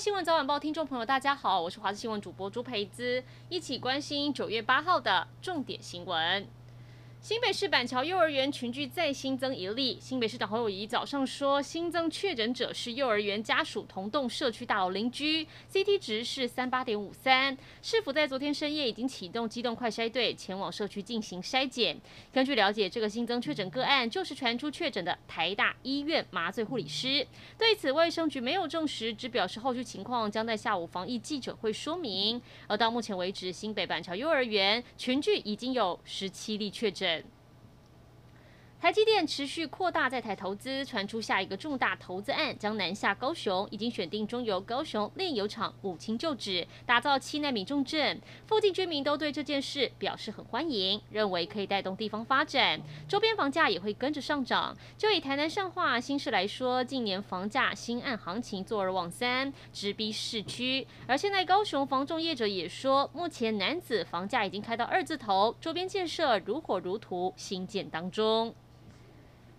新闻早晚报听众朋友，大家好，我是华视新闻主播朱培姿，一起关心九月八号的重点新闻。新北市板桥幼儿园群聚再新增一例。新北市长侯友谊早上说，新增确诊者是幼儿园家属同栋社区大楼邻居，CT 值是三八点五三。市府在昨天深夜已经启动机动快筛队前往社区进行筛检。根据了解，这个新增确诊个案就是传出确诊的台大医院麻醉护理师。对此，卫生局没有证实，只表示后续情况将在下午防疫记者会说明。而到目前为止，新北板桥幼儿园群聚已经有十七例确诊。台积电持续扩大在台投资，传出下一个重大投资案将南下高雄，已经选定中油高雄炼油厂母亲旧址，打造七纳米重镇。附近居民都对这件事表示很欢迎，认为可以带动地方发展，周边房价也会跟着上涨。就以台南上化新市来说，近年房价新案行情坐而望三，直逼市区。而现在高雄房仲业者也说，目前男子房价已经开到二字头，周边建设如火如荼兴建当中。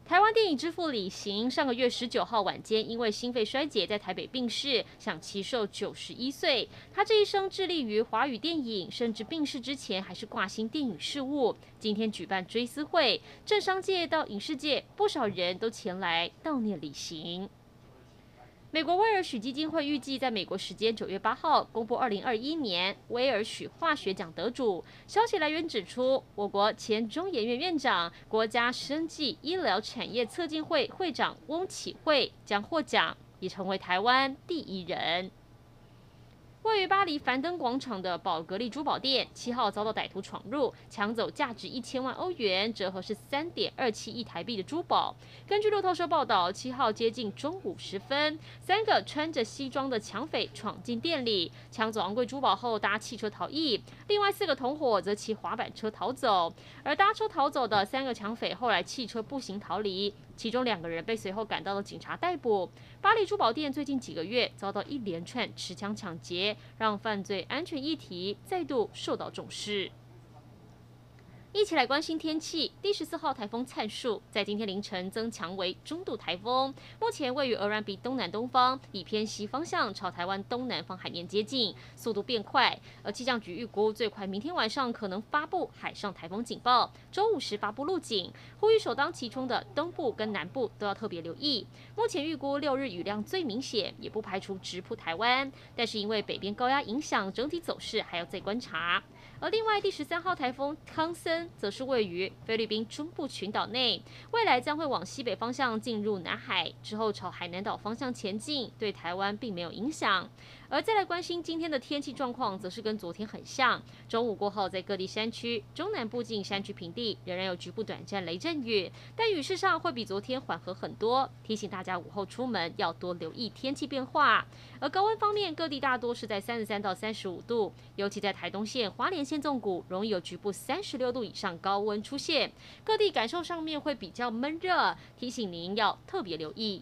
台湾电影之父李行上个月十九号晚间因为心肺衰竭在台北病逝，享其寿九十一岁。他这一生致力于华语电影，甚至病逝之前还是挂心电影事务。今天举办追思会，政商界到影视界不少人都前来悼念李行。美国威尔许基金会预计在美国时间九月八号公布二零二一年威尔许化学奖得主。消息来源指出，我国前中研院院长、国家生计医疗产业促进会会长翁启惠将获奖，已成为台湾第一人。位于巴黎凡登广场的宝格丽珠宝店，七号遭到歹徒闯入，抢走价值一千万欧元（折合是三点二七亿台币）的珠宝。根据路透社报道，七号接近中午时分，三个穿着西装的抢匪闯进店里，抢走昂贵珠宝后搭汽车逃逸。另外四个同伙则骑滑板车逃走。而搭车逃走的三个抢匪后来弃车步行逃离。其中两个人被随后赶到的警察逮捕。巴黎珠宝店最近几个月遭到一连串持枪抢劫，让犯罪安全议题再度受到重视。一起来关心天气。第十四号台风灿树在今天凌晨增强为中度台风，目前位于鹅銮鼻东南东方，以偏西方向朝台湾东南方海面接近，速度变快。而气象局预估最快明天晚上可能发布海上台风警报，周五时发布路警，呼吁首当其冲的东部跟南部都要特别留意。目前预估六日雨量最明显，也不排除直扑台湾，但是因为北边高压影响，整体走势还要再观察。而另外第十三号台风康森则是位于菲律宾中部群岛内，未来将会往西北方向进入南海，之后朝海南岛方向前进，对台湾并没有影响。而再来关心今天的天气状况，则是跟昨天很像。中午过后，在各地山区、中南部近山区平地仍然有局部短暂雷阵雨，但雨势上会比昨天缓和很多。提醒大家午后出门要多留意天气变化。而高温方面，各地大多是在三十三到三十五度，尤其在台东县、花莲县纵谷，容易有局部三十六度以上高温出现。各地感受上面会比较闷热，提醒您要特别留意。